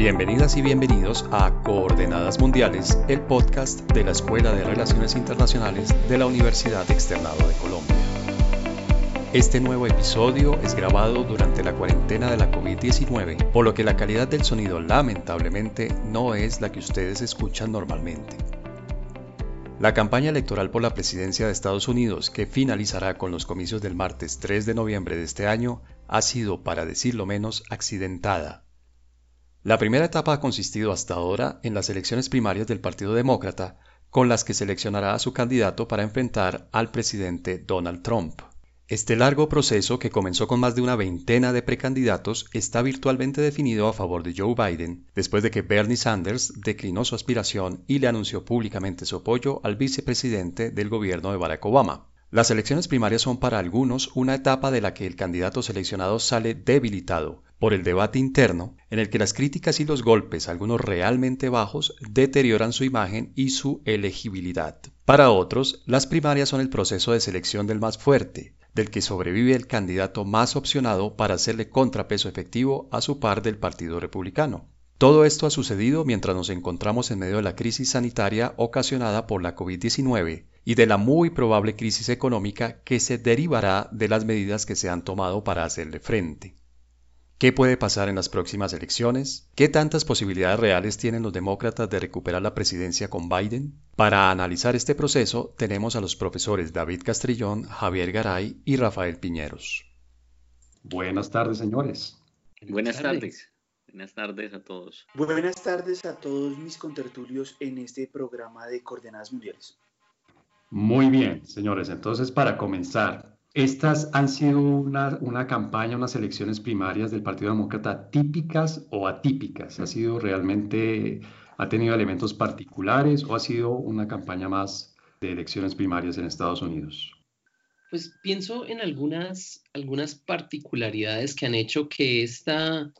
Bienvenidas y bienvenidos a Coordenadas Mundiales, el podcast de la Escuela de Relaciones Internacionales de la Universidad Externado de Colombia. Este nuevo episodio es grabado durante la cuarentena de la COVID-19, por lo que la calidad del sonido lamentablemente no es la que ustedes escuchan normalmente. La campaña electoral por la presidencia de Estados Unidos, que finalizará con los comicios del martes 3 de noviembre de este año, ha sido, para decirlo menos, accidentada la primera etapa ha consistido hasta ahora en las elecciones primarias del Partido Demócrata, con las que seleccionará a su candidato para enfrentar al presidente Donald Trump. Este largo proceso, que comenzó con más de una veintena de precandidatos, está virtualmente definido a favor de Joe Biden, después de que Bernie Sanders declinó su aspiración y le anunció públicamente su apoyo al vicepresidente del gobierno de Barack Obama. Las elecciones primarias son para algunos una etapa de la que el candidato seleccionado sale debilitado, por el debate interno en el que las críticas y los golpes, algunos realmente bajos, deterioran su imagen y su elegibilidad. Para otros, las primarias son el proceso de selección del más fuerte, del que sobrevive el candidato más opcionado para hacerle contrapeso efectivo a su par del Partido Republicano. Todo esto ha sucedido mientras nos encontramos en medio de la crisis sanitaria ocasionada por la COVID-19 y de la muy probable crisis económica que se derivará de las medidas que se han tomado para hacerle frente. ¿Qué puede pasar en las próximas elecciones? ¿Qué tantas posibilidades reales tienen los demócratas de recuperar la presidencia con Biden? Para analizar este proceso tenemos a los profesores David Castrillón, Javier Garay y Rafael Piñeros. Buenas tardes, señores. Buenas tardes. Buenas tardes a todos. Buenas tardes a todos mis contertulios en este programa de Coordenadas Mundiales. Muy bien, señores. Entonces, para comenzar, estas han sido una, campaña, unas elecciones primarias del Partido Demócrata típicas o atípicas. ¿Ha sido realmente, ha tenido elementos particulares o ha sido una campaña más de elecciones primarias en Estados Unidos? Pues pienso en algunas, algunas particularidades que han hecho que esta,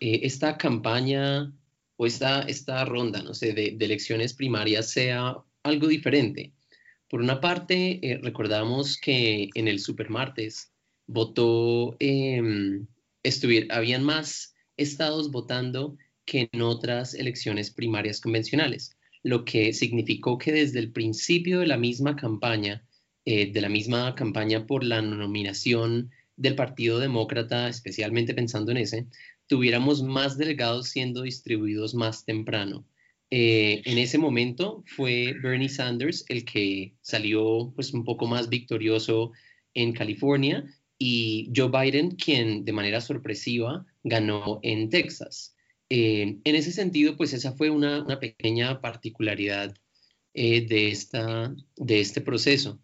eh, esta campaña o esta, esta ronda, no sé, de elecciones primarias sea algo diferente. Por una parte, eh, recordamos que en el supermartes votó, eh, habían más estados votando que en otras elecciones primarias convencionales, lo que significó que desde el principio de la misma campaña, eh, de la misma campaña por la nominación del Partido Demócrata, especialmente pensando en ese, tuviéramos más delegados siendo distribuidos más temprano. Eh, en ese momento fue Bernie Sanders el que salió pues un poco más victorioso en California y Joe Biden quien de manera sorpresiva ganó en Texas. Eh, en ese sentido, pues esa fue una, pequeña particularidad eh, de, esta, de este proceso.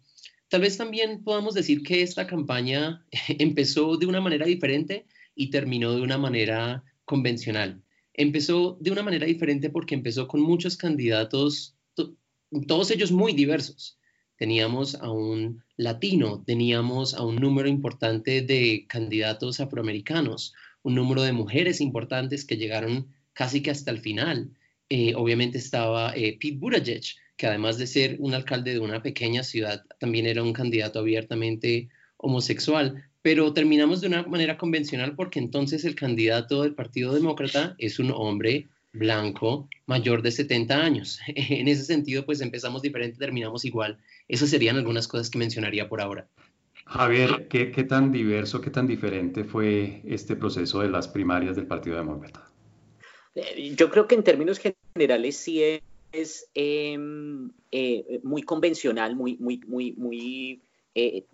Tal vez también podamos decir que esta campaña empezó de una manera diferente y terminó de una manera convencional. Empezó de una manera diferente porque empezó con muchos candidatos, todos ellos muy diversos. Teníamos a un latino, teníamos a un número importante de candidatos afroamericanos, un número de mujeres importantes que llegaron casi que hasta el final. Eh, obviamente estaba eh, Pete Buttigieg, que además de ser un alcalde de una pequeña ciudad, también era un candidato abiertamente homosexual pero terminamos de una manera convencional porque entonces el candidato del Partido Demócrata es un hombre blanco mayor de 70 años. En ese sentido, pues empezamos diferente, terminamos igual. Esas serían algunas cosas que mencionaría por ahora. Javier, ¿qué, qué tan diverso, qué tan diferente fue este proceso de las primarias del Partido Demócrata? Eh, yo creo que en términos generales sí es, em, eh, muy convencional, muy, muy, muy, muy eh,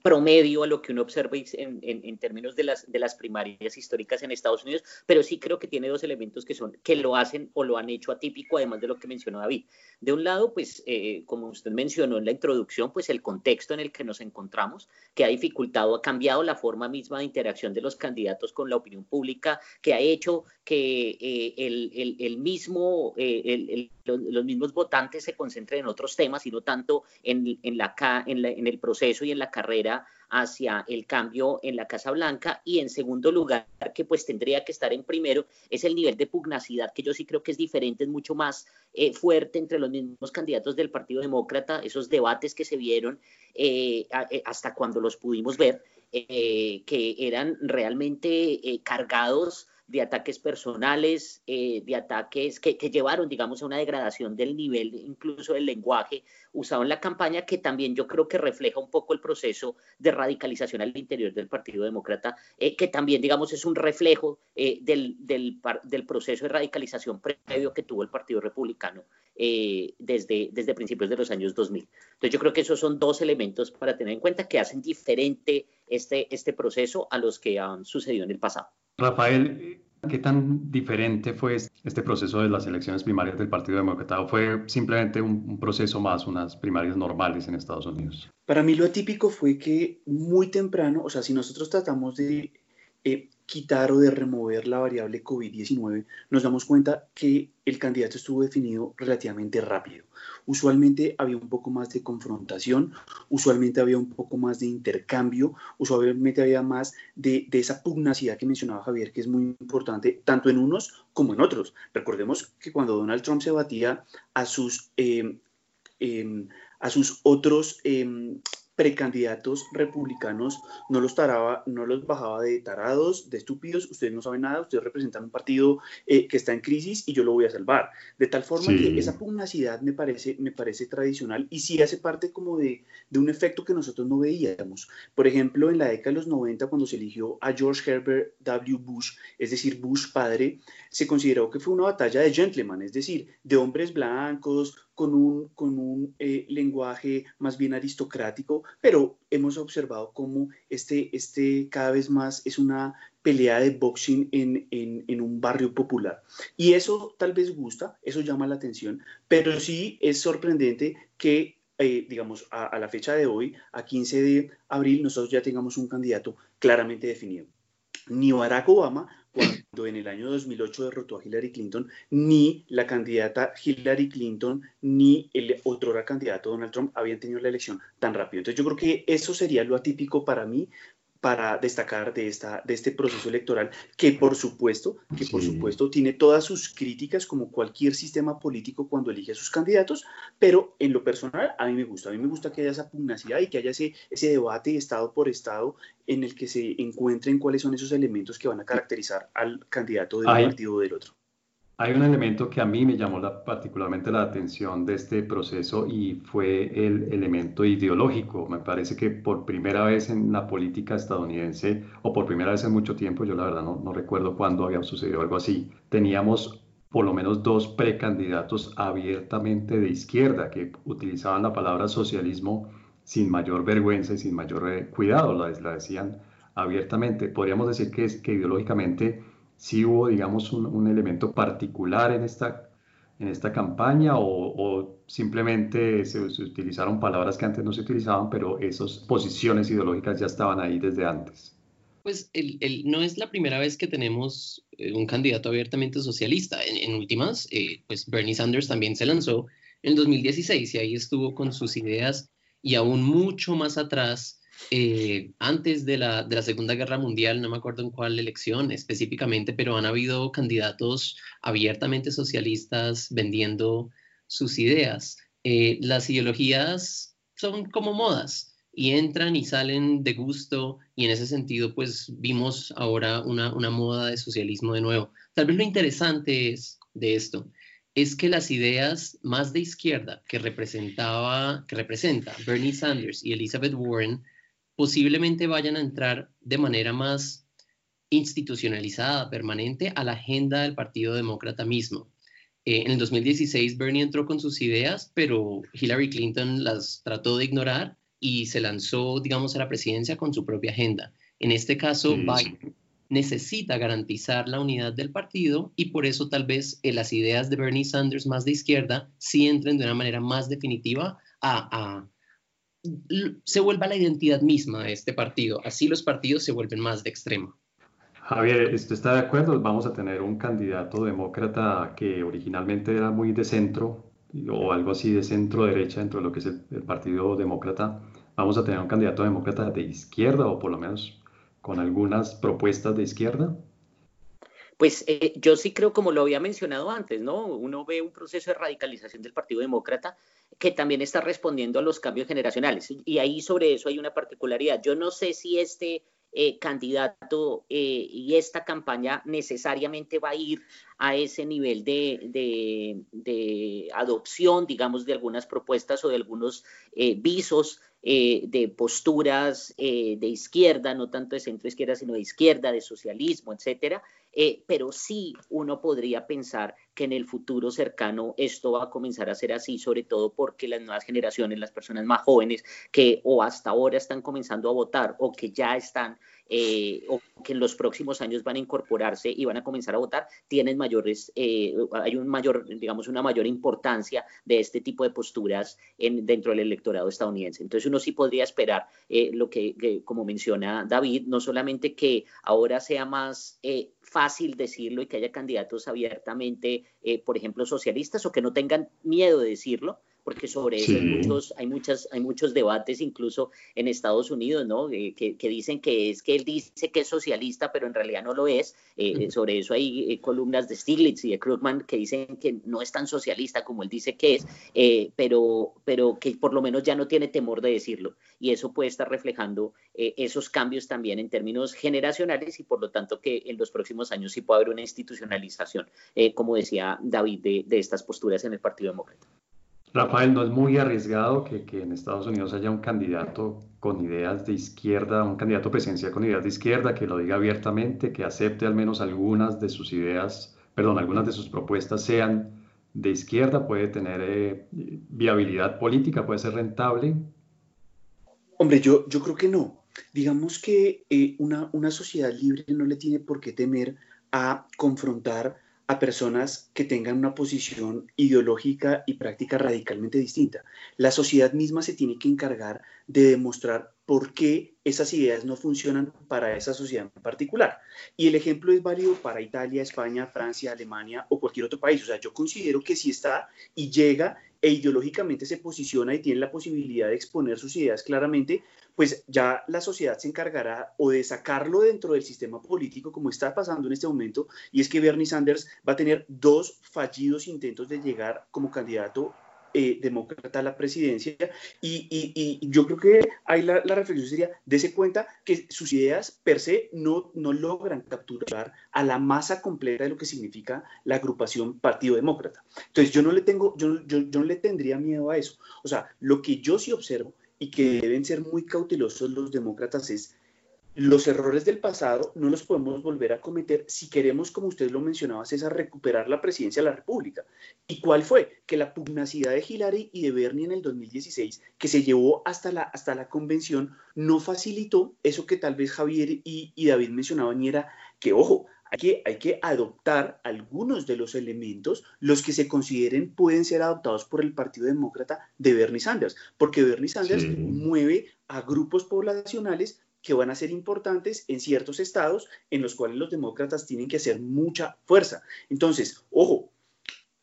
promedio a lo que uno observa en, en, términos de las, de las primarias históricas en Estados Unidos, pero sí creo que tiene dos elementos que son que lo hacen o lo han hecho atípico, además de lo que mencionó David. De un lado, pues, eh, como usted mencionó en la introducción, pues el contexto en el que nos encontramos, que ha dificultado, ha cambiado la forma misma de interacción de los candidatos con la opinión pública, que ha hecho que eh, el, el, mismo, eh, los mismos votantes se concentren en otros temas y no tanto en, en, la, en, en el proceso y en la carrera hacia el cambio en la Casa Blanca. Y en segundo lugar, que pues tendría que estar en primero, es el nivel de pugnacidad que yo sí creo que es diferente, es mucho más eh, fuerte entre los mismos candidatos del Partido Demócrata, esos debates que se vieron eh, eh, hasta cuando los pudimos ver, que eran realmente cargados de ataques personales, eh, de ataques que, llevaron, digamos, a una degradación del nivel, incluso del lenguaje usado en la campaña, que también yo creo que refleja un poco el proceso de radicalización al interior del Partido Demócrata, eh, que también, digamos, es un reflejo eh, del, del, del, proceso de radicalización previo que tuvo el Partido Republicano desde, desde principios de los años 2000. Entonces, yo creo que esos son dos elementos para tener en cuenta que hacen diferente este, este proceso a los que han sucedido en el pasado. Rafael, ¿qué tan diferente fue este proceso de las elecciones primarias del Partido Demócrata? ¿O fue simplemente un, proceso más, unas primarias normales en Estados Unidos? Para mí lo atípico fue que muy temprano, o sea, si nosotros tratamos de eh, quitar o de remover la variable COVID-19, nos damos cuenta que el candidato estuvo definido relativamente rápido. Usualmente había un poco más de confrontación, usualmente había un poco más de intercambio, usualmente había más de, esa pugnacidad que mencionaba Javier, que es muy importante tanto en unos como en otros. Recordemos que cuando Donald Trump se batía a sus, em, em, a sus otros em, precandidatos republicanos no los taraba, no los bajaba de tarados, de estúpidos, ustedes no saben nada, ustedes representan un partido eh, que está en crisis y yo lo voy a salvar. De tal forma que esa pugnacidad me parece, me parece tradicional y sí hace parte como de, de, un efecto que nosotros no veíamos. Por ejemplo, en la década de los 90, cuando se eligió a George Herbert W. Bush, es decir, Bush padre, se consideró que fue una batalla de gentlemen, es decir, de hombres blancos, con un, con un eh, lenguaje más bien aristocrático, pero hemos observado cómo este, este cada vez más es una pelea de boxing en, en, un barrio popular. Y eso tal vez gusta, eso llama la atención, pero sí es sorprendente que, eh, digamos, a, a la fecha de hoy, a 15 de abril, nosotros ya tengamos un candidato claramente definido. Ni Barack Obama cuando en el año 2008 derrotó a Hillary Clinton, ni la candidata Hillary Clinton ni el otro candidato Donald Trump habían tenido la elección tan rápido. Entonces yo creo que eso sería lo atípico para mí para destacar de, esta, de este proceso electoral, que por supuesto, que por supuesto tiene todas sus críticas como cualquier sistema político cuando elige a sus candidatos, pero en lo personal a mí me gusta, a mí me gusta que haya esa pugnacidad y que haya ese, ese debate estado por estado en el que se encuentren cuáles son esos elementos que van a caracterizar al candidato del partido o del otro. Hay un elemento que a mí me llamó particularmente la atención de este proceso y fue el elemento ideológico. Me parece que por primera vez en la política estadounidense, o por primera vez en mucho tiempo, yo la verdad no, recuerdo cuándo había sucedido algo así, teníamos por lo menos dos precandidatos abiertamente de izquierda que utilizaban la palabra socialismo sin mayor vergüenza y sin mayor eh, cuidado, la, la decían abiertamente. Podríamos decir que, que ideológicamente si hubo, digamos, un, elemento particular en esta, en esta campaña o, simplemente se, utilizaron palabras que antes no se utilizaban, pero esas posiciones ideológicas ya estaban ahí desde antes? Pues el, no es la primera vez que tenemos eh, un candidato abiertamente socialista. En, últimas, eh, pues Bernie Sanders también se lanzó en 2016 y ahí estuvo con sus ideas y aún mucho más atrás eh, antes de la, de la, Segunda Guerra Mundial, no me acuerdo en cuál elección específicamente, pero han habido candidatos abiertamente socialistas vendiendo sus ideas. Eh, las ideologías son como modas y entran y salen de gusto y en ese sentido pues vimos ahora una, una moda de socialismo de nuevo. Tal vez lo interesante es de esto es que las ideas más de izquierda que representaba que representa Bernie Sanders y Elizabeth Warren posiblemente vayan a entrar de manera más institucionalizada, permanente, a la agenda del Partido Demócrata mismo. Eh, en el 2016 Bernie entró con sus ideas, pero Hillary Clinton las trató de ignorar y se lanzó, digamos, a la presidencia con su propia agenda. En este caso, Biden necesita garantizar la unidad del partido y por eso tal vez eh, las ideas de Bernie Sanders más de izquierda sí entren de una manera más definitiva a se vuelva la identidad misma de este partido. Así los partidos se vuelven más de extremo. Javier, ¿usted está de acuerdo? Vamos a tener un candidato demócrata que originalmente era muy de centro o algo así de centro derecha dentro de lo que es el, Partido Demócrata. Vamos a tener un candidato demócrata de izquierda o por lo menos con algunas propuestas de izquierda. Pues eh, yo sí creo, como lo había mencionado antes, ¿no? Uno ve un proceso de radicalización del Partido Demócrata que también está respondiendo a los cambios generacionales. Y ahí sobre eso hay una particularidad. Yo no sé si este, eh, candidato eh, y esta campaña necesariamente va a ir a ese nivel de, de, adopción, digamos, de algunas propuestas o de algunos eh, visos de posturas de izquierda, no tanto de centro izquierda, sino de izquierda, de socialismo, etcétera. pero sí uno podría pensar que en el futuro cercano esto va a comenzar a ser así, sobre todo porque las nuevas generaciones, las personas más jóvenes que o hasta ahora están comenzando a votar o que ya están eh, o que en los próximos años van a incorporarse y van a comenzar a votar, tienen mayores, eh, hay un mayor, digamos, una mayor importancia de este tipo de posturas en, dentro del electorado estadounidense. Entonces uno sí podría esperar eh, lo que, como menciona David, no solamente que ahora sea más fácil decirlo y que haya candidatos abiertamente, por ejemplo, socialistas o que no tengan miedo de decirlo, porque sobre eso hay, muchos, hay, muchas, hay muchos debates incluso en Estados Unidos, ¿no? Eh, que, dicen que es que él dice que es socialista, pero en realidad no lo es. Eh, sobre eso hay eh, columnas de Stiglitz y de Krugman que dicen que no es tan socialista como él dice que es, pero, pero que por lo menos ya no tiene temor de decirlo. Y eso puede estar reflejando esos cambios también en términos generacionales y por lo tanto que en los próximos años sí puede haber una institucionalización, como decía David, de, de estas posturas en el Partido Demócrata. Rafael, ¿no es muy arriesgado que, en Estados Unidos haya un candidato con ideas de izquierda, un candidato presidencial con ideas de izquierda, que lo diga abiertamente, que acepte al menos algunas de sus ideas, perdón, algunas de sus propuestas sean de izquierda, puede tener eh, viabilidad política, puede ser rentable? Hombre, yo, yo creo que no. Digamos que eh, una, una sociedad libre no le tiene por qué temer a confrontar a personas que tengan una posición ideológica y práctica radicalmente distinta. La sociedad misma se tiene que encargar de demostrar por qué esas ideas no funcionan para esa sociedad en particular. Y el ejemplo es válido para Italia, España, Francia, Alemania o cualquier otro país. O sea, yo considero que si está y llega e ideológicamente se posiciona y tiene la posibilidad de exponer sus ideas claramente, pues ya la sociedad se encargará o de sacarlo dentro del sistema político como está pasando en este momento, y es que Bernie Sanders va a tener dos fallidos intentos de llegar como candidato eh, demócrata a la presidencia y, yo creo que ahí la, reflexión sería, dése cuenta que sus ideas per se no, no logran capturar a la masa completa de lo que significa la agrupación Partido Demócrata. Entonces yo no le tengo, yo, yo, yo no le tendría miedo a eso. O sea, lo que yo sí observo y que deben ser muy cautelosos los demócratas es los errores del pasado no los podemos volver a cometer si queremos, como usted lo mencionaba, César, recuperar la presidencia de la República. ¿Y cuál fue? Que la pugnacidad de Hillary y de Bernie en el 2016, que se llevó hasta la, hasta la convención, no facilitó eso que tal vez Javier y, y David mencionaban y era que, ojo, hay que, hay que adoptar algunos de los elementos, los que se consideren pueden ser adoptados por el Partido Demócrata de Bernie Sanders, porque Bernie Sanders mueve a grupos poblacionales que van a ser importantes en ciertos estados en los cuales los demócratas tienen que hacer mucha fuerza. Entonces, ojo,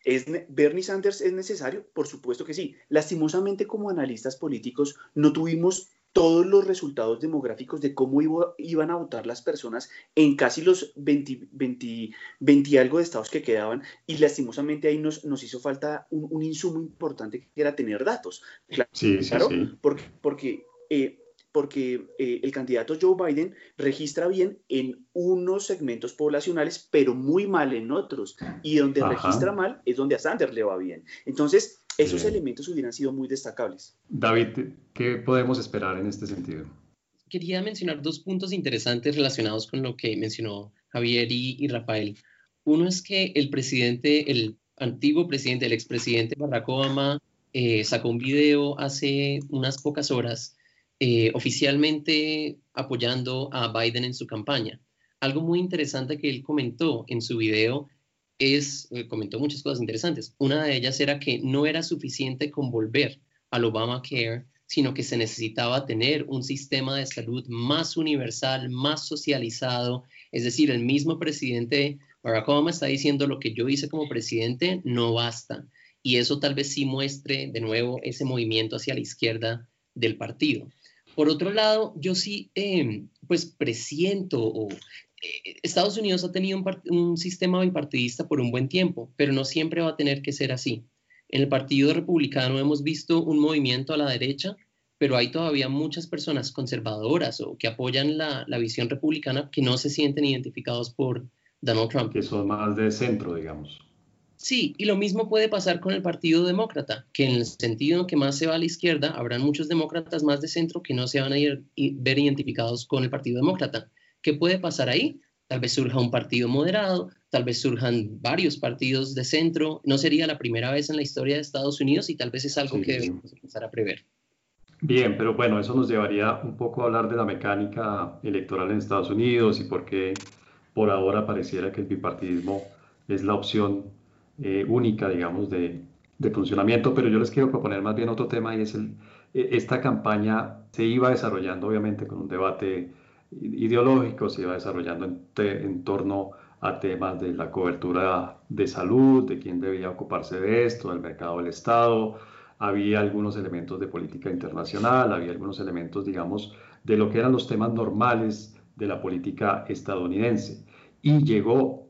¿Es, ¿Bernie Sanders es necesario? Por supuesto que sí. Lastimosamente, como analistas políticos, no tuvimos todos los resultados demográficos de cómo iban a votar las personas en casi los 20, 20, algo de estados que quedaban y lastimosamente ahí nos, nos hizo falta un, insumo importante que era tener datos. Claro, sí, sí, sí. porque, porque eh, porque eh, el candidato Joe Biden registra bien en unos segmentos poblacionales, pero muy mal en otros. Y donde registra mal es donde a Sanders le va bien. Entonces, esos elementos hubieran sido muy destacables. David, ¿qué podemos esperar en este sentido? Quería mencionar dos puntos interesantes relacionados con lo que mencionó Javier y, Rafael. Uno es que el presidente, el antiguo presidente, el expresidente Barack Obama, eh, sacó un video hace unas pocas horas eh, oficialmente apoyando a Biden en su campaña. Algo muy interesante que él comentó en su video es, eh, comentó muchas cosas interesantes. Una de ellas era que no era suficiente con volver al Obamacare, sino que se necesitaba tener un sistema de salud más universal, más socializado. Es decir, el mismo presidente Barack Obama está diciendo lo que yo hice como presidente no basta. Y eso tal vez sí muestre de nuevo ese movimiento hacia la izquierda del partido. Por otro lado, yo sí, em, pues presiento o eh, Estados Unidos ha tenido un, sistema bipartidista por un buen tiempo, pero no siempre va a tener que ser así. En el Partido Republicano hemos visto un movimiento a la derecha pero hay todavía muchas personas conservadoras o que apoyan la, la visión republicana que no se sienten identificados por Donald Trump. Que son más de centro, digamos. Sí, y lo mismo puede pasar con el Partido Demócrata, que en el sentido que más se va a la izquierda, habrán muchos demócratas más de centro que no se van a ir, ver identificados con el Partido Demócrata. ¿Qué puede pasar ahí? Tal vez surja un partido moderado, tal vez surjan varios partidos de centro. No sería la primera vez en la historia de Estados Unidos y tal vez es algo que debemos empezar a prever. Bien, pero bueno, eso nos llevaría un poco a hablar de la mecánica electoral en Estados Unidos y por qué por ahora pareciera que el bipartidismo es la opción eh, única, digamos, de, funcionamiento, pero yo les quiero proponer más bien otro tema y es el, e, esta campaña se iba desarrollando obviamente con un debate ideológico, se iba desarrollando en, en torno a temas de la cobertura de salud, de quién debía ocuparse de esto, del mercado del Estado, había algunos elementos de política internacional, había algunos elementos, digamos, de lo que eran los temas normales de la política estadounidense. Y llegó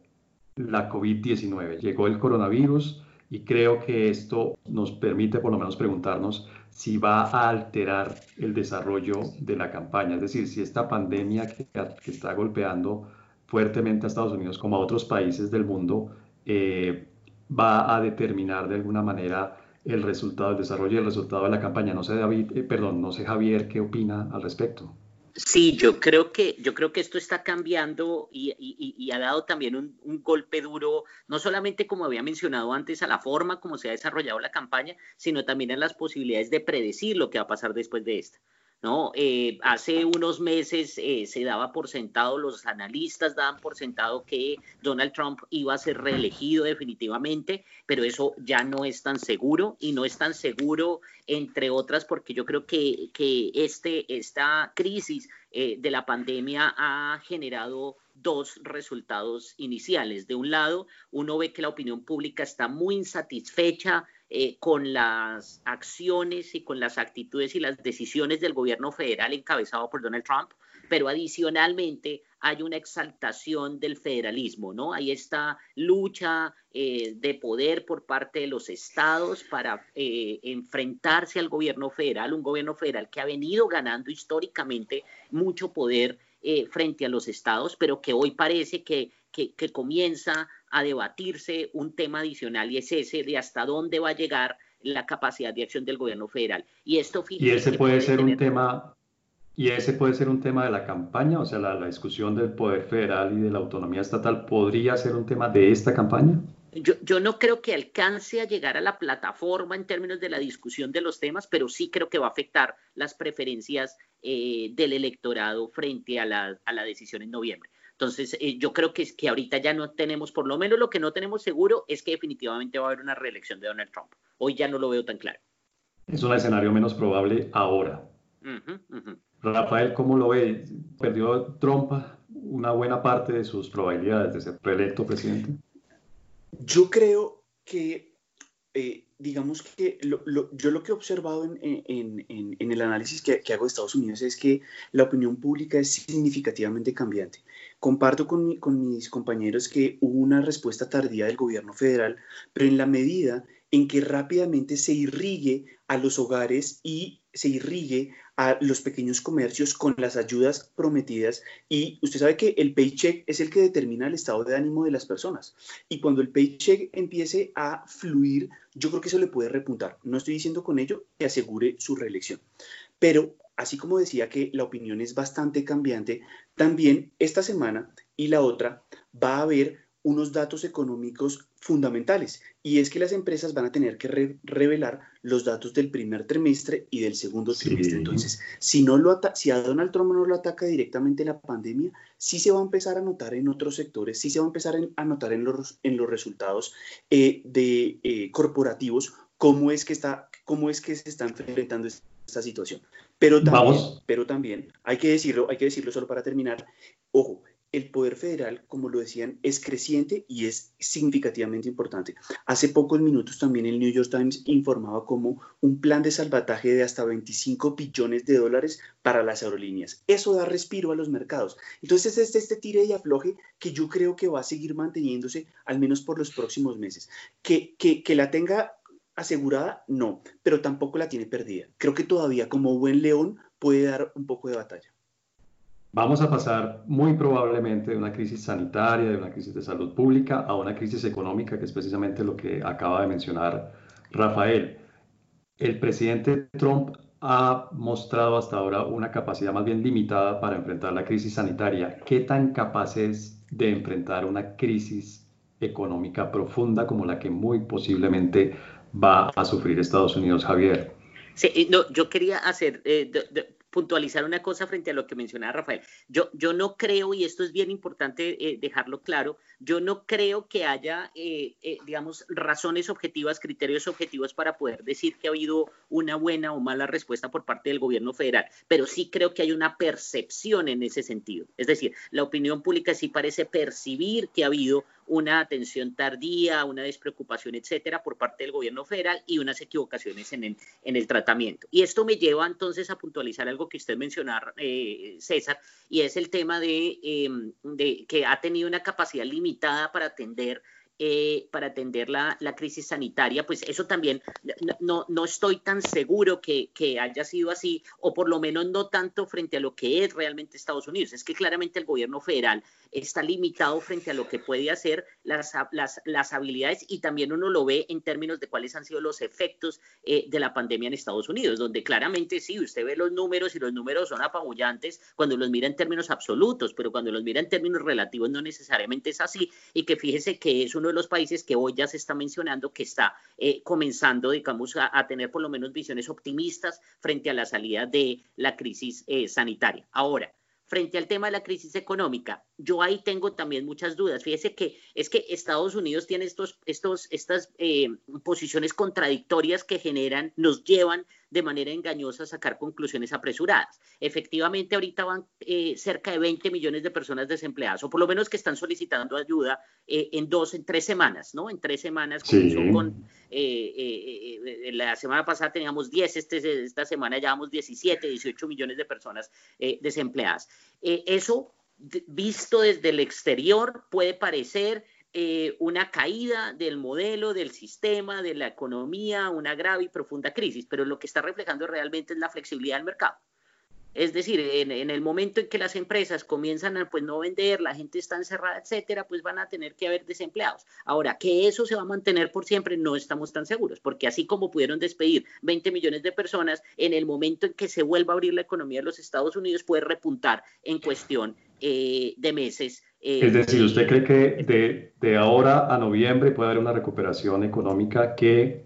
la COVID-19. Llegó el coronavirus y creo que esto nos permite por lo menos preguntarnos si va a alterar el desarrollo de la campaña. Es decir, si esta pandemia que, está golpeando fuertemente a Estados Unidos como a otros países del mundo eh, va a determinar de alguna manera el resultado, el desarrollo y el resultado de la campaña. No sé, David, eh, perdón, no sé, Javier, ¿qué opina al respecto? Sí, yo creo que, yo creo que esto está cambiando y, ha dado también un, un, golpe duro, no solamente como había mencionado antes, a la forma como se ha desarrollado la campaña, sino también a las posibilidades de predecir lo que va a pasar después de esta. ¿No? Eh, hace unos meses eh, se daba por sentado, los analistas daban por sentado que Donald Trump iba a ser reelegido definitivamente, pero eso ya no es tan seguro y no es tan seguro, entre otras, porque yo creo que, que este, esta crisis eh, de la pandemia ha generado dos resultados iniciales. De un lado, uno ve que la opinión pública está muy insatisfecha eh, con las acciones y con las actitudes y las decisiones del gobierno federal encabezado por Donald Trump, pero adicionalmente hay una exaltación del federalismo, ¿no? Hay esta lucha eh, de poder por parte de los estados para eh, enfrentarse al gobierno federal, un gobierno federal que ha venido ganando históricamente mucho poder frente a los estados, pero que hoy parece que, que comienza a debatirse un tema adicional y es ese de hasta dónde va a llegar la capacidad de acción del gobierno federal. Y esto y ese puede, ser un tema y ese puede ser un tema de la campaña, o sea, la, la, discusión del poder federal y de la autonomía estatal podría ser un tema de esta campaña. Yo, yo, no creo que alcance a llegar a la plataforma en términos de la discusión de los temas, pero sí creo que va a afectar las preferencias eh, del electorado frente a la, a la decisión en noviembre. Entonces, eh, yo creo que que ahorita ya no tenemos, por lo menos lo que no tenemos seguro es que definitivamente va a haber una reelección de Donald Trump. Hoy ya no lo veo tan claro. Es un escenario menos probable ahora. Rafael, ¿cómo lo ve? ¿Perdió Trump una buena parte de sus probabilidades de ser reelecto presidente? Yo creo que, eh, digamos que yo lo que he observado en, el análisis que, que, hago de Estados Unidos es que la opinión pública es significativamente cambiante. Comparto con, mis compañeros que hubo una respuesta tardía del gobierno federal, pero en la medida en que rápidamente se irrigue a los hogares y se irrigue a los pequeños comercios con las ayudas prometidas. Y usted sabe que el paycheck es el que determina el estado de ánimo de las personas. Y cuando el paycheck empiece a fluir, yo creo que eso le puede repuntar. No estoy diciendo con ello que asegure su reelección. Pero así como decía que la opinión es bastante cambiante, también esta semana y la otra va a haber unos datos económicos fundamentales y es que las empresas van a tener que revelar los datos del primer trimestre y del segundo trimestre. Entonces, si, no lo si a Donald Trump no lo ataca directamente la pandemia, sí se va a empezar a notar en otros sectores, sí se va a empezar a notar en los, en los resultados eh, de eh, corporativos cómo es que está, cómo es que se está enfrentando esta situación. Pero también, pero también, hay que decirlo, hay que decirlo solo para terminar, ojo, el poder federal, como lo decían, es creciente y es significativamente importante. Hace pocos minutos también el New York Times informaba como un plan de salvataje de hasta 25 billones de dólares para las aerolíneas. Eso da respiro a los mercados. Entonces es este, este tire y afloje que yo creo que va a seguir manteniéndose al menos por los próximos meses. Que, que, que la tenga asegurada, no, pero tampoco la tiene perdida. Creo que todavía como buen león puede dar un poco de batalla. Vamos a pasar muy probablemente de una crisis sanitaria, de una crisis de salud pública, a una crisis económica, que es precisamente lo que acaba de mencionar Rafael. El presidente Trump ha mostrado hasta ahora una capacidad más bien limitada para enfrentar la crisis sanitaria. ¿Qué tan capaz es de enfrentar una crisis económica profunda como la que muy posiblemente va a sufrir Estados Unidos, Javier? Sí, no, yo quería hacer, eh, puntualizar una cosa frente a lo que mencionaba Rafael. Yo, yo no creo, y esto es bien importante eh, dejarlo claro, yo no creo que haya, eh, digamos, razones objetivas, criterios objetivos para poder decir que ha habido una buena o mala respuesta por parte del gobierno federal, pero sí creo que hay una percepción en ese sentido. Es decir, la opinión pública sí parece percibir que ha habido una atención tardía, una despreocupación, etcétera, por parte del gobierno federal y unas equivocaciones en el, en el tratamiento. Y esto me lleva entonces a puntualizar algo que usted mencionaba, eh, César, y es el tema de, em, de que ha tenido una capacidad limitada para atender eh, para atender la, crisis sanitaria, pues eso también no, no estoy tan seguro que, haya sido así, o por lo menos no tanto frente a lo que es realmente Estados Unidos. Es que claramente el gobierno federal está limitado frente a lo que puede hacer las, las, habilidades y también uno lo ve en términos de cuáles han sido los efectos eh, de la pandemia en Estados Unidos, donde claramente sí, usted ve los números y los números son apabullantes cuando los mira en términos absolutos, pero cuando los mira en términos relativos no necesariamente es así y que fíjese que es un de los países que hoy ya se está mencionando que está eh, comenzando, digamos, a, tener por lo menos visiones optimistas frente a la salida de la crisis eh, sanitaria. Ahora, frente al tema de la crisis económica, yo ahí tengo también muchas dudas. Fíjese que es que Estados Unidos tiene estos, estos, estas eh, posiciones contradictorias que generan, nos llevan de manera engañosa sacar conclusiones apresuradas. Efectivamente, ahorita van eh, cerca de 20 millones de personas desempleadas, o por lo menos que están solicitando ayuda eh, en dos, en tres semanas, ¿no? En tres semanas con, la semana pasada teníamos 10, este, esta semana llevamos 17, 18 millones de personas desempleadas. eso visto desde el exterior puede parecer eh, una caída del modelo, del sistema, de la economía, una grave y profunda crisis, pero lo que está reflejando realmente es la flexibilidad del mercado. Es decir, en, el momento en que las empresas comienzan a pues, no vender, la gente está encerrada, etcétera, pues van a tener que haber desempleados. Ahora, que eso se va a mantener por siempre, no estamos tan seguros, porque así como pudieron despedir 20 millones de personas, en el momento en que se vuelva a abrir la economía de los Estados Unidos, puede repuntar en cuestión eh, de meses. Eh, es decir, ¿usted cree que de, de ahora a noviembre puede haber una recuperación económica que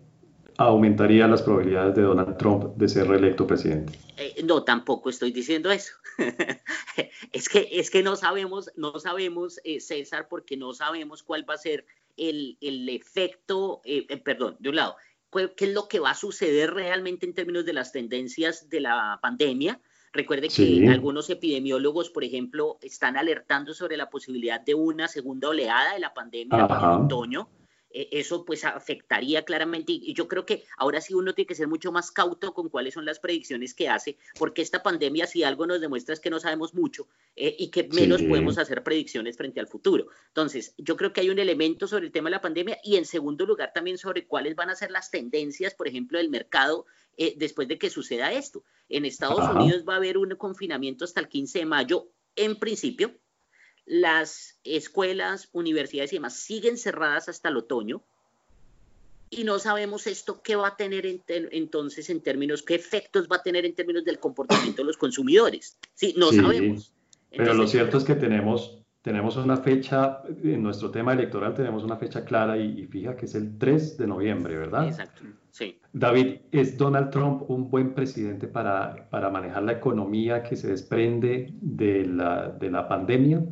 aumentaría las probabilidades de Donald Trump de ser reelecto presidente. Eh, no, tampoco estoy diciendo eso. es, que, es que no sabemos, no sabemos, eh, César, porque no sabemos cuál va a ser el, el efecto, eh, perdón, de un lado, qué es lo que va a suceder realmente en términos de las tendencias de la pandemia. Recuerde que algunos epidemiólogos, por ejemplo, están alertando sobre la posibilidad de una segunda oleada de la pandemia en el otoño eh, eso pues afectaría claramente y yo creo que ahora sí uno tiene que ser mucho más cauto con cuáles son las predicciones que hace, porque esta pandemia si algo nos demuestra es que no sabemos mucho eh, y que menos podemos hacer predicciones frente al futuro. Entonces, yo creo que hay un elemento sobre el tema de la pandemia y en segundo lugar también sobre cuáles van a ser las tendencias, por ejemplo, del mercado eh, después de que suceda esto. En Estados Unidos va a haber un confinamiento hasta el 15 de mayo en principio, las escuelas, universidades y demás siguen cerradas hasta el otoño y no sabemos esto qué va a tener entonces en términos, qué efectos va a tener en términos del comportamiento de los consumidores. Sí, no sabemos. pero lo cierto es que tenemos, tenemos una fecha, en nuestro tema electoral tenemos una fecha clara y, fija que es el 3 de noviembre, ¿verdad? Exacto, sí. David, ¿es Donald Trump un buen presidente para, para manejar la economía que se desprende de la, de la pandemia?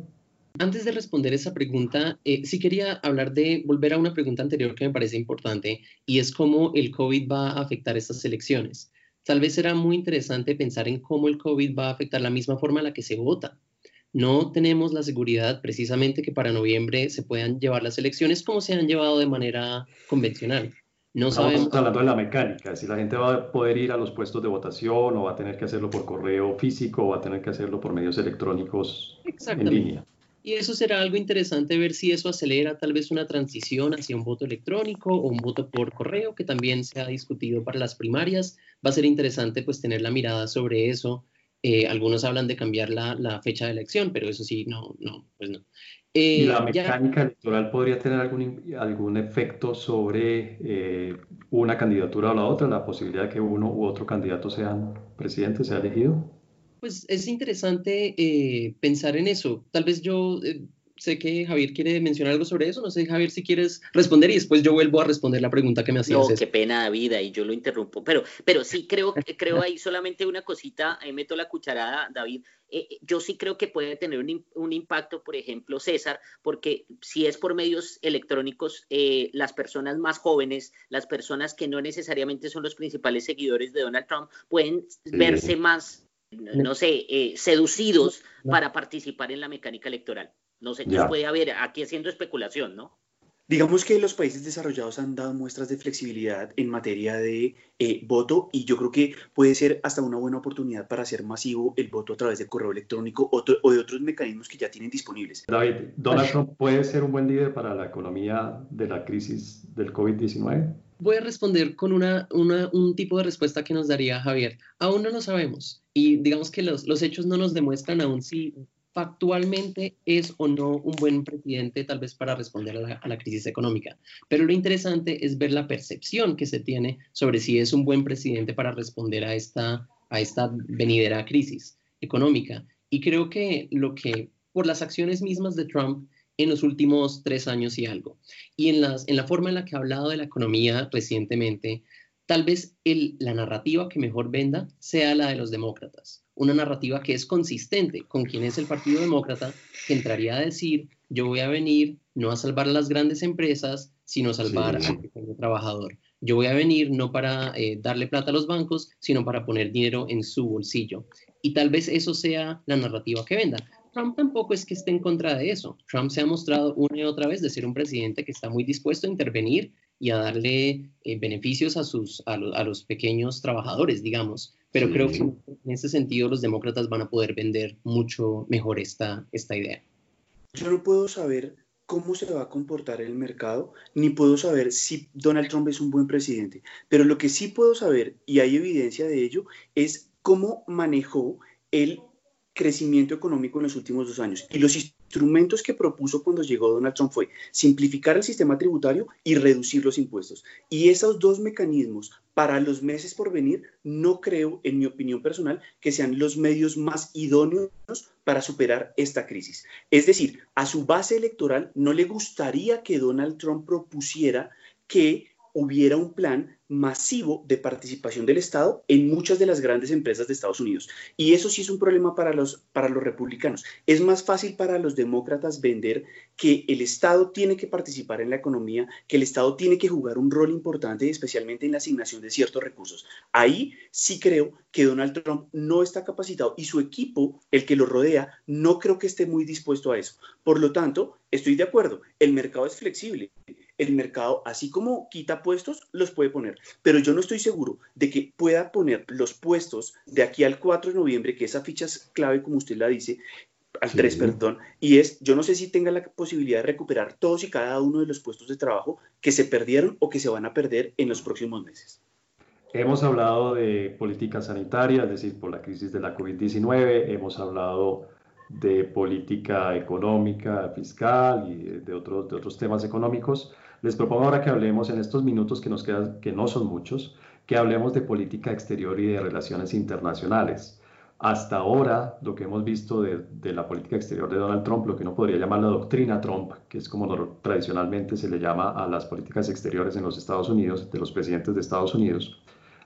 Antes de responder esa pregunta, eh, sí quería hablar de volver a una pregunta anterior que me parece importante y es cómo el COVID va a afectar estas elecciones. Tal vez será muy interesante pensar en cómo el COVID va a afectar la misma forma en la que se vota. No tenemos la seguridad precisamente que para noviembre se puedan llevar las elecciones como se han llevado de manera convencional. No Estamos hablando de la mecánica, si la gente va a poder ir a los puestos de votación o va a tener que hacerlo por correo físico o va a tener que hacerlo por medios electrónicos en línea. Y eso será algo interesante ver si eso acelera tal vez una transición hacia un voto electrónico o un voto por correo, que también se ha discutido para las primarias. Va a ser interesante pues tener la mirada sobre eso. Eh, algunos hablan de cambiar la, la, fecha de elección, pero eso sí, no, no, pues no. ¿Y la eh, mecánica electoral podría tener algún, algún efecto sobre eh, una candidatura o la otra, la posibilidad de que uno u otro candidato sean presidente, sea elegido? Pues es interesante eh, pensar en eso. Tal vez yo eh, sé que Javier quiere mencionar algo sobre eso. No sé, Javier, si quieres responder y después yo vuelvo a responder la pregunta que me hacías. No, qué pena, David, y yo lo interrumpo. Pero, pero sí creo, creo ahí solamente una cosita, ahí meto la cucharada, David. Eh, yo sí creo que puede tener un, impacto, por ejemplo, César, porque si es por medios electrónicos, las personas más jóvenes, las personas que no necesariamente son los principales seguidores de Donald Trump, pueden verse más no sé, eh, seducidos para participar en la mecánica electoral. No sé, ya. puede haber aquí haciendo especulación, ¿no? Digamos que los países desarrollados han dado muestras de flexibilidad en materia de eh, voto y yo creo que puede ser hasta una buena oportunidad para hacer masivo el voto a través de correo electrónico o, o de otros mecanismos que ya tienen disponibles. David, ¿Donald Trump puede ser un buen líder para la economía de la crisis del COVID-19? Voy a responder con una, un tipo de respuesta que nos daría Javier. Aún no lo sabemos y digamos que los, los hechos no nos demuestran aún si factualmente es o no un buen presidente tal vez para responder a la, a la, crisis económica. Pero lo interesante es ver la percepción que se tiene sobre si es un buen presidente para responder a esta, a esta venidera crisis económica. Y creo que lo que por las acciones mismas de Trump en los últimos tres años y algo. Y en, las, en la forma en la que ha hablado de la economía recientemente, tal vez el, la narrativa que mejor venda sea la de los demócratas. Una narrativa que es consistente con quien es el Partido Demócrata, que entraría a decir, yo voy a venir no a salvar a las grandes empresas, sino a salvar al pequeño trabajador. Yo voy a venir no para eh, darle plata a los bancos, sino para poner dinero en su bolsillo. Y tal vez eso sea la narrativa que venda. Trump tampoco es que esté en contra de eso. Trump se ha mostrado una y otra vez de ser un presidente que está muy dispuesto a intervenir y a darle eh, beneficios a, sus, a, los pequeños trabajadores, digamos. Pero creo que en ese sentido los demócratas van a poder vender mucho mejor esta, esta idea. Yo no puedo saber cómo se va a comportar el mercado, ni puedo saber si Donald Trump es un buen presidente. Pero lo que sí puedo saber, y hay evidencia de ello, es cómo manejó el crecimiento económico en los últimos dos años. Y los instrumentos que propuso cuando llegó Donald Trump fue simplificar el sistema tributario y reducir los impuestos. Y esos dos mecanismos para los meses por venir, no creo, en mi opinión personal, que sean los medios más idóneos para superar esta crisis. Es decir, a su base electoral no le gustaría que Donald Trump propusiera que hubiera un plan masivo de participación del Estado en muchas de las grandes empresas de Estados Unidos. Y eso sí es un problema para los, para los republicanos. Es más fácil para los demócratas vender que el Estado tiene que participar en la economía, que el Estado tiene que jugar un rol importante, especialmente en la asignación de ciertos recursos. Ahí sí creo que Donald Trump no está capacitado y su equipo, el que lo rodea, no creo que esté muy dispuesto a eso. Por lo tanto, estoy de acuerdo, el mercado es flexible el mercado, así como quita puestos, los puede poner. Pero yo no estoy seguro de que pueda poner los puestos de aquí al 4 de noviembre, que esa ficha es clave, como usted la dice, al 3, perdón, y es, yo no sé si tenga la posibilidad de recuperar todos y cada uno de los puestos de trabajo que se perdieron o que se van a perder en los próximos meses. Hemos hablado de política sanitaria, es decir, por la crisis de la COVID-19, hemos hablado de política económica, fiscal y de otros, de otros temas económicos. Les propongo ahora que hablemos en estos minutos que nos quedan, que no son muchos, que hablemos de política exterior y de relaciones internacionales. Hasta ahora, lo que hemos visto de, la política exterior de Donald Trump, lo que uno podría llamar la doctrina Trump, que es como tradicionalmente se le llama a las políticas exteriores en los Estados Unidos, de los presidentes de Estados Unidos,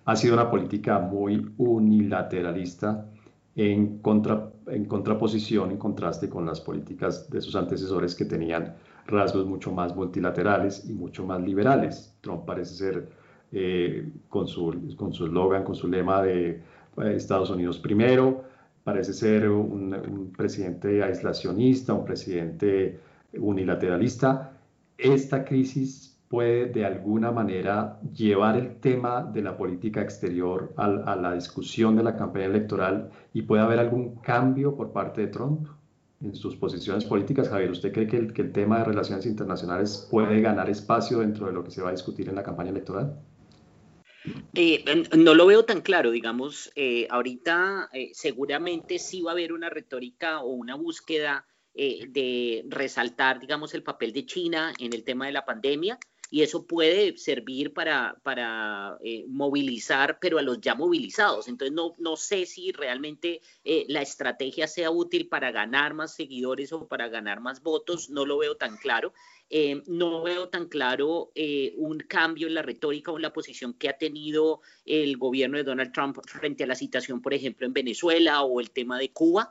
ha sido una política muy unilateralista en, contra, en contraposición, en contraste con las políticas de sus antecesores que tenían rasgos mucho más multilaterales y mucho más liberales. Trump parece ser, eh, con su con su eslogan, con su lema de eh, Estados Unidos primero, parece ser un, presidente aislacionista, un presidente unilateralista. Esta crisis puede de alguna manera llevar el tema de la política exterior a la discusión de la campaña electoral y puede haber algún cambio por parte de Trump? En sus posiciones políticas. Javier, ¿usted cree que el, tema de relaciones internacionales puede ganar espacio dentro de lo que se va a discutir en la campaña electoral? Eh, no lo veo tan claro, digamos, eh, ahorita eh, seguramente sí va a haber una retórica o una búsqueda de resaltar, digamos, el papel de China en el tema de la pandemia y eso puede servir para, para movilizar, pero a los ya movilizados. Entonces, no, no sé si realmente la estrategia sea útil para ganar más seguidores o para ganar más votos, no lo veo tan claro. Eh, no veo tan claro eh, un cambio en la retórica o en la posición que ha tenido el gobierno de Donald Trump frente a la situación, por ejemplo, en Venezuela o el tema de Cuba.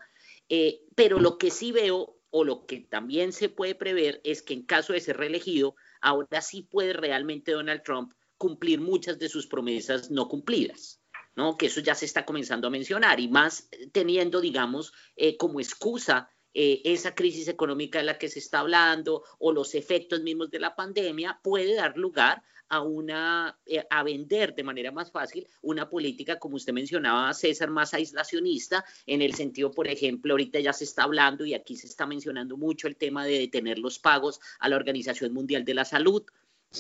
Eh, pero lo que sí veo o lo que también se puede prever es que en caso de ser reelegido, ahora sí puede realmente Donald Trump cumplir muchas de sus promesas no cumplidas. ¿no? Que eso ya se está comenzando a mencionar y más teniendo, digamos, como excusa eh, esa crisis económica de la que se está hablando o los efectos mismos de la pandemia puede dar lugar a una eh, a vender de manera más fácil una política como usted mencionaba César más aislacionista en el sentido por ejemplo ahorita ya se está hablando y aquí se está mencionando mucho el tema de detener los pagos a la Organización Mundial de la Salud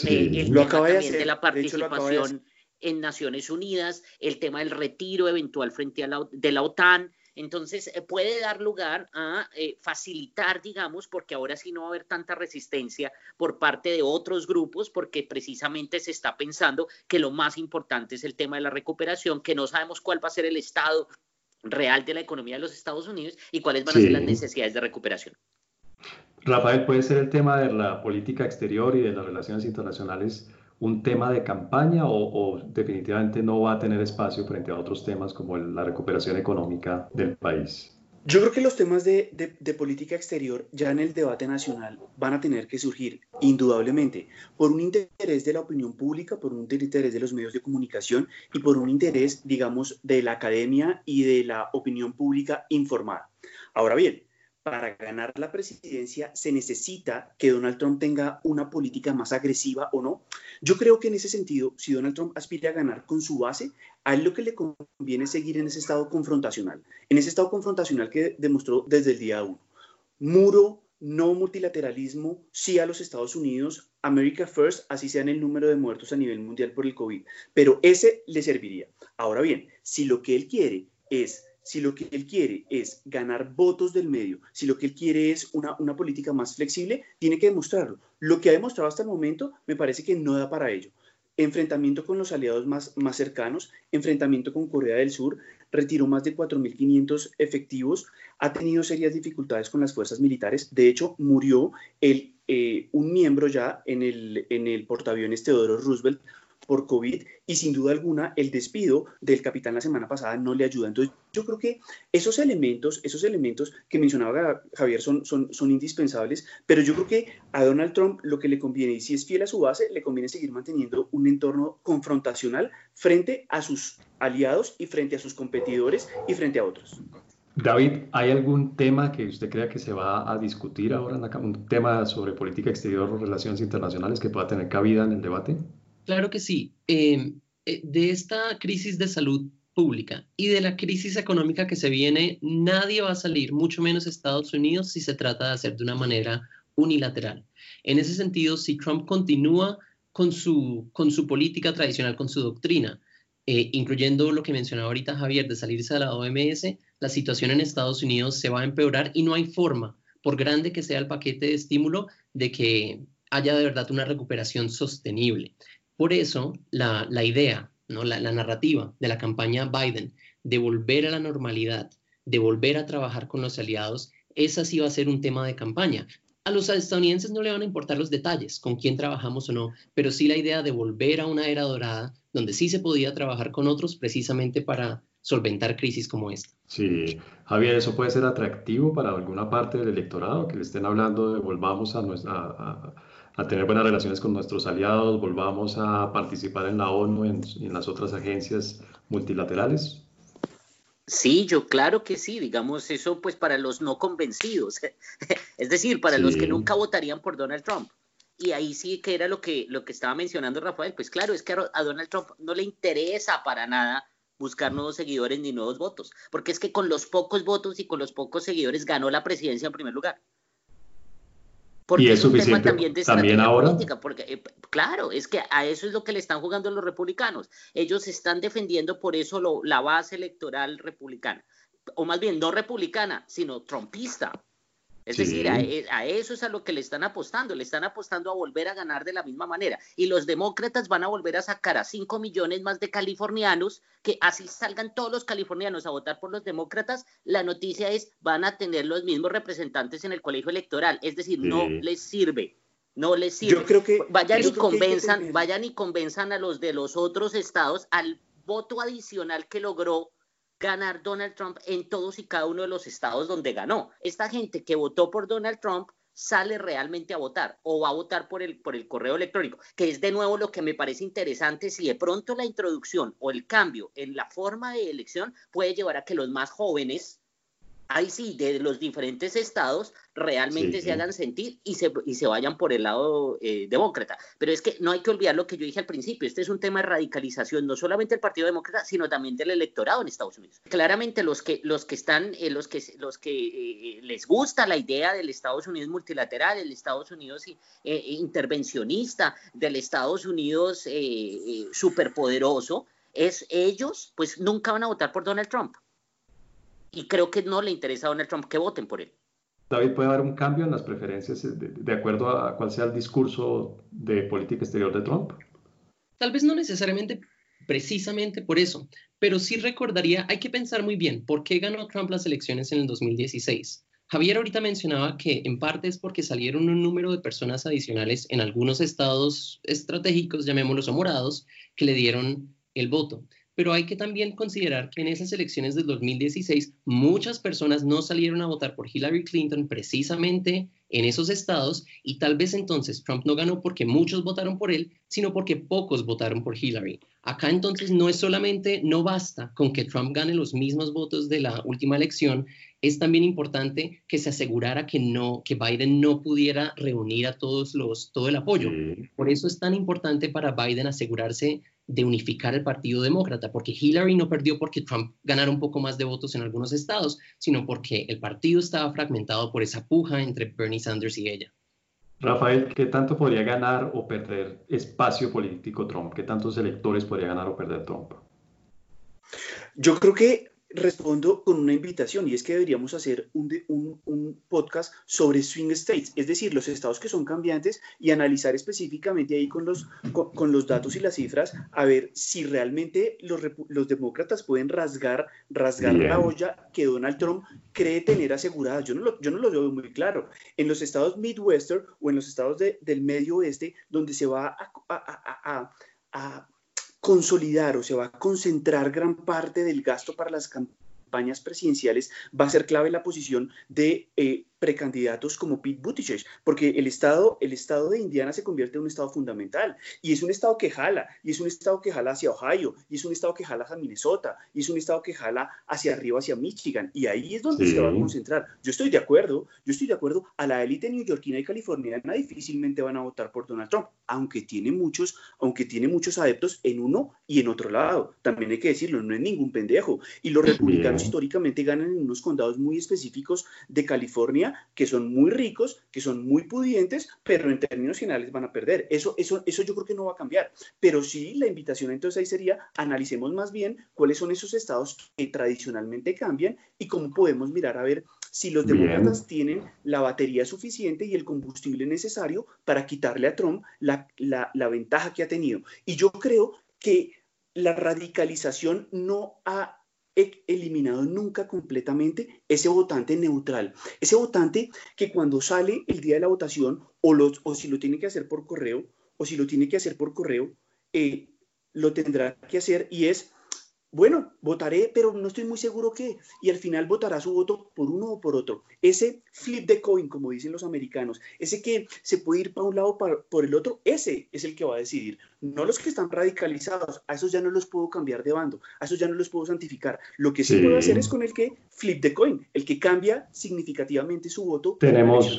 eh, el lo tema también de, la participación en Naciones Unidas el tema del retiro eventual frente a la, de la OTAN entonces, eh, puede dar lugar a eh, facilitar, digamos, porque ahora sí no va a haber tanta resistencia por parte de otros grupos, porque precisamente se está pensando que lo más importante es el tema de la recuperación, que no sabemos cuál va a ser el estado real de la economía de los Estados Unidos y cuáles van a ser las necesidades de recuperación. Rafael, puede ser el tema de la política exterior y de las relaciones internacionales un tema de campaña o, definitivamente no va a tener espacio frente a otros temas como la recuperación económica del país? Yo creo que los temas de, de, política exterior ya en el debate nacional van a tener que surgir indudablemente por un interés de la opinión pública, por un interés de los medios de comunicación y por un interés, digamos, de la academia y de la opinión pública informada. Ahora bien, para ganar la presidencia se necesita que Donald Trump tenga una política más agresiva o no. Yo creo que en ese sentido, si Donald Trump aspira a ganar con su base, a él lo que le conviene seguir en ese estado confrontacional, en ese estado confrontacional que demostró desde el día uno. Muro, no multilateralismo, sí a los Estados Unidos, America First, así sean el número de muertos a nivel mundial por el COVID, pero ese le serviría. Ahora bien, si lo que él quiere es si lo que él quiere es ganar votos del medio, si lo que él quiere es una, una política más flexible, tiene que demostrarlo. Lo que ha demostrado hasta el momento me parece que no da para ello. Enfrentamiento con los aliados más, más cercanos, enfrentamiento con Corea del Sur, retiró más de 4.500 efectivos, ha tenido serias dificultades con las fuerzas militares, de hecho murió el, eh, un miembro ya en el, en el portaaviones Teodoro Roosevelt por COVID y sin duda alguna el despido del capitán la semana pasada no le ayuda. Entonces yo creo que esos elementos, esos elementos que mencionaba Javier son, son, son indispensables, pero yo creo que a Donald Trump lo que le conviene, y si es fiel a su base, le conviene seguir manteniendo un entorno confrontacional frente a sus aliados y frente a sus competidores y frente a otros. David, ¿hay algún tema que usted crea que se va a discutir ahora, un tema sobre política exterior o relaciones internacionales que pueda tener cabida en el debate? Claro que sí. Em, eh, de esta crisis de salud pública y de la crisis económica que se viene, nadie va a salir, mucho menos Estados Unidos, si se trata de hacer de una manera unilateral. En ese sentido, si Trump continúa con su, con su política tradicional, con su doctrina, eh, incluyendo lo que mencionaba ahorita Javier, de salirse de la OMS, la situación en Estados Unidos se va a empeorar y no hay forma, por grande que sea el paquete de estímulo, de que haya de verdad una recuperación sostenible. Por eso, la, idea, ¿no? La, narrativa de la campaña Biden de volver a la normalidad, de volver a trabajar con los aliados, esa sí va a ser un tema de campaña. A los estadounidenses no le van a importar los detalles, con quién trabajamos o no, pero sí la idea de volver a una era dorada donde sí se podía trabajar con otros precisamente para solventar crisis como esta. Sí, Javier, eso puede ser atractivo para alguna parte del electorado, que le estén hablando de volvamos a, nuestra, a tener buenas relaciones con nuestros aliados, volvamos a participar en la ONU y en, las otras agencias multilaterales? Sí, yo claro que sí, digamos eso pues para los no convencidos, es decir, para los que nunca votarían por Donald Trump. Y ahí sí que era lo que, lo que estaba mencionando Rafael, pues claro, es que a Donald Trump no le interesa para nada buscar nuevos seguidores ni nuevos votos, porque es que con los pocos votos y con los pocos seguidores ganó la presidencia en primer lugar. Porque ¿Y es, suficiente también, de también ahora? Política, porque, eh, claro, es que a eso es lo que le están jugando los republicanos. Ellos están defendiendo por eso lo, la base electoral republicana, o más bien no republicana, sino trumpista. Es decir, e, a, eso es a lo que le están apostando, le están apostando a volver a ganar de la misma manera. Y los demócratas van a volver a sacar a 5 millones más de californianos, que así salgan todos los californianos a votar por los demócratas, la noticia es, van a tener los mismos representantes en el colegio electoral. Es decir, no les sirve. No les sirve. Yo creo que, vayan y convenzan, vayan y convenzan a los de los otros estados al voto adicional que logró ganar Donald Trump en todos y cada uno de los estados donde ganó. Esta gente que votó por Donald Trump sale realmente a votar o va a votar por el, por el correo electrónico, que es de nuevo lo que me parece interesante, si de pronto la introducción o el cambio en la forma de elección puede llevar a que los más jóvenes ahí sí, de los diferentes estados realmente se hagan sentir y se, y se vayan por el lado eh, demócrata. Pero es que no hay que olvidar lo que yo dije al principio, este es un tema de radicalización, no solamente del Partido Demócrata, sino también del electorado en Estados Unidos. Claramente los que, los que están, eh, los que, los que eh, les gusta la idea del Estados Unidos multilateral, del Estados Unidos intervencionista, del Estados Unidos superpoderoso, es ellos, pues nunca van a votar por Donald Trump y creo que no le interesa a Donald Trump que voten por él. David, ¿puede haber un cambio en las preferencias de, acuerdo a cuál sea el discurso de política exterior de Trump? Tal vez no necesariamente precisamente por eso, pero sí recordaría, hay que pensar muy bien, ¿por qué ganó Trump las elecciones en el 2016? Javier ahorita mencionaba que en parte es porque salieron un número de personas adicionales en algunos estados estratégicos, llamémoslos o morados, que le dieron el voto pero hay que también considerar que en esas elecciones del 2016 muchas personas no salieron a votar por Hillary Clinton precisamente en esos estados y tal vez entonces Trump no ganó porque muchos votaron por él, sino porque pocos votaron por Hillary. Acá entonces no es solamente, no basta con que Trump gane los mismos votos de la última elección, es también importante que se asegurara que no, que Biden no pudiera reunir a todos los, todo el apoyo. Por eso es tan importante para Biden asegurarse de unificar el Partido Demócrata, porque Hillary no perdió porque Trump ganara un poco más de votos en algunos estados, sino porque el partido estaba fragmentado por esa puja entre Bernie Sanders y ella. Rafael, ¿qué tanto podría ganar o perder espacio político Trump? ¿Qué tantos electores podría ganar o perder Trump? Yo creo que respondo con una invitación y es que deberíamos hacer un, un, podcast sobre swing states, es decir, los estados que son cambiantes y analizar específicamente ahí con los, con, los datos y las cifras a ver si realmente los, los demócratas pueden rasgar, rasgar la olla que Donald Trump cree tener asegurada. Yo no lo, yo no lo veo muy claro. En los estados Midwestern o en los estados del medio oeste, donde se va a, a consolidar o se va a concentrar gran parte del gasto para las campañas presidenciales, va a ser clave la posición de eh, precandidatos como Pete Buttigieg, porque el estado, el estado de Indiana se convierte en un estado fundamental y es un estado que jala, y es un estado que jala hacia Ohio, y es un estado que jala hacia Minnesota, y es un estado que jala hacia arriba, hacia Michigan, y ahí es donde se va a concentrar. Yo estoy de acuerdo, yo estoy de acuerdo, a la élite neoyorquina y californiana difícilmente van a votar por Donald Trump, aunque tiene muchos, aunque tiene muchos adeptos en uno y en otro lado. También hay que decirlo, no es ningún pendejo. Y los republicanos históricamente ganan en unos condados muy específicos de California que son muy ricos, que son muy pudientes, pero en términos finales van a perder. Eso, eso, eso yo creo que no va a cambiar. Pero sí, la invitación entonces ahí sería, analicemos más bien cuáles son esos estados que tradicionalmente cambian y cómo podemos mirar a ver si los demócratas tienen la batería suficiente y el combustible necesario para quitarle a Trump la, la, la ventaja que ha tenido. Y yo creo que la radicalización no ha eliminado nunca completamente ese votante neutral, ese votante que cuando sale el día de la votación o, o si lo tiene que hacer por correo o si lo tiene que hacer por correo, eh, lo tendrá que hacer y es bueno, votaré, pero no estoy muy seguro qué. Y al final votará su voto por uno o por otro. Ese flip the coin, como dicen los americanos, ese que se puede ir para un lado o por el otro, ese es el que va a decidir. No los que están radicalizados, a esos ya no los puedo cambiar de bando, a esos ya no los puedo santificar. Lo que sí, puedo hacer es con el que flip the coin, el que cambia significativamente su voto. Tenemos,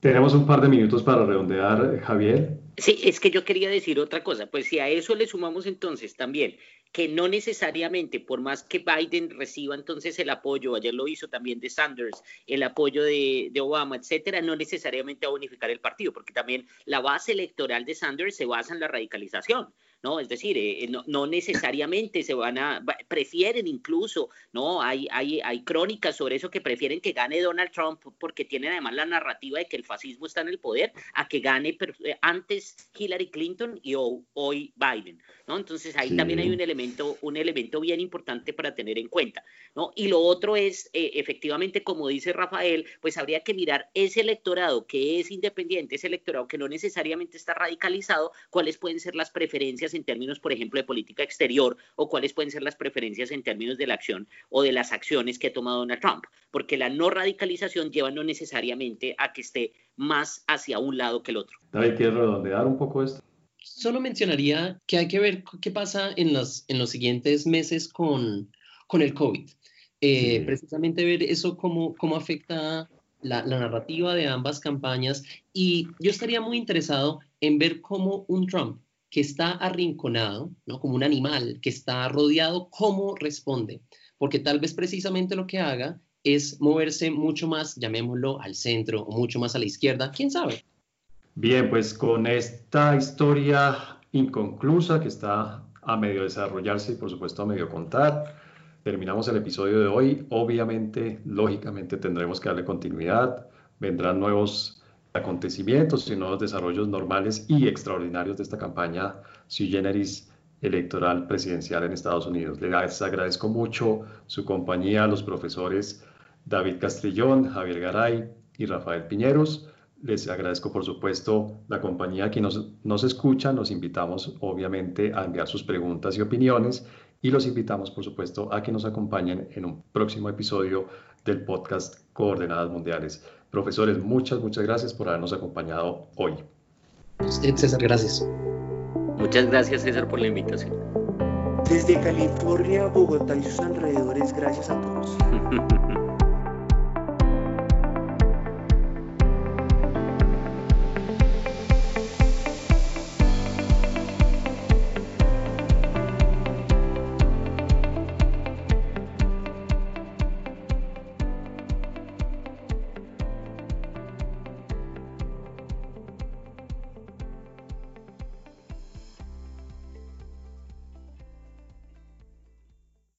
tenemos un par de minutos para redondear, Javier. Sí, es que yo quería decir otra cosa. Pues si a eso le sumamos entonces también que no necesariamente, por más que Biden reciba entonces el apoyo, ayer lo hizo también de Sanders, el apoyo de, de Obama, etcétera, no necesariamente va a unificar el partido, porque también la base electoral de Sanders se basa en la radicalización. ¿No? Es decir, eh, no, necesariamente se van a, prefieren incluso, ¿no? Hay, hay, hay crónicas sobre eso que prefieren que gane Donald Trump porque tienen además la narrativa de que el fascismo está en el poder a que gane eh, antes Hillary Clinton y hoy Biden, ¿no? Entonces ahí también hay un elemento, un elemento bien importante para tener en cuenta, ¿no? Y lo otro es, eh, efectivamente, como dice Rafael, pues habría que mirar ese electorado que es independiente, ese electorado que no necesariamente está radicalizado, cuáles pueden ser las preferencias en términos, por ejemplo, de política exterior o cuáles pueden ser las preferencias en términos de la acción o de las acciones que ha tomado Donald Trump, porque la no radicalización lleva no necesariamente a que esté más hacia un lado que el otro. David, ¿quieres redondear un poco esto? Solo mencionaría que hay que ver qué pasa en los, en los siguientes meses con, con el COVID. Eh, precisamente ver eso cómo, cómo afecta la, la, narrativa de ambas campañas y yo estaría muy interesado en ver cómo un Trump que está arrinconado, ¿no? como un animal que está rodeado, ¿cómo responde? Porque tal vez precisamente lo que haga es moverse mucho más, llamémoslo, al centro o mucho más a la izquierda, quién sabe. Bien, pues con esta historia inconclusa que está a medio desarrollarse y por supuesto a medio contar, terminamos el episodio de hoy. Obviamente, lógicamente tendremos que darle continuidad, vendrán nuevos acontecimientos, sino los desarrollos normales y extraordinarios de esta campaña sui generis electoral presidencial en Estados Unidos. Les agradezco mucho su compañía los profesores David Castrillón, Javier Garay y Rafael Piñeros. Les agradezco, por supuesto, la compañía que nos, nos escucha. Nos invitamos, obviamente, a enviar sus preguntas y opiniones y los invitamos, por supuesto, a que nos acompañen en un próximo episodio del podcast Coordenadas Mundiales. Profesores, muchas, muchas gracias por habernos acompañado hoy. Usted, César, gracias. Muchas gracias, César, por la invitación. Desde California, Bogotá y sus alrededores, gracias a todos.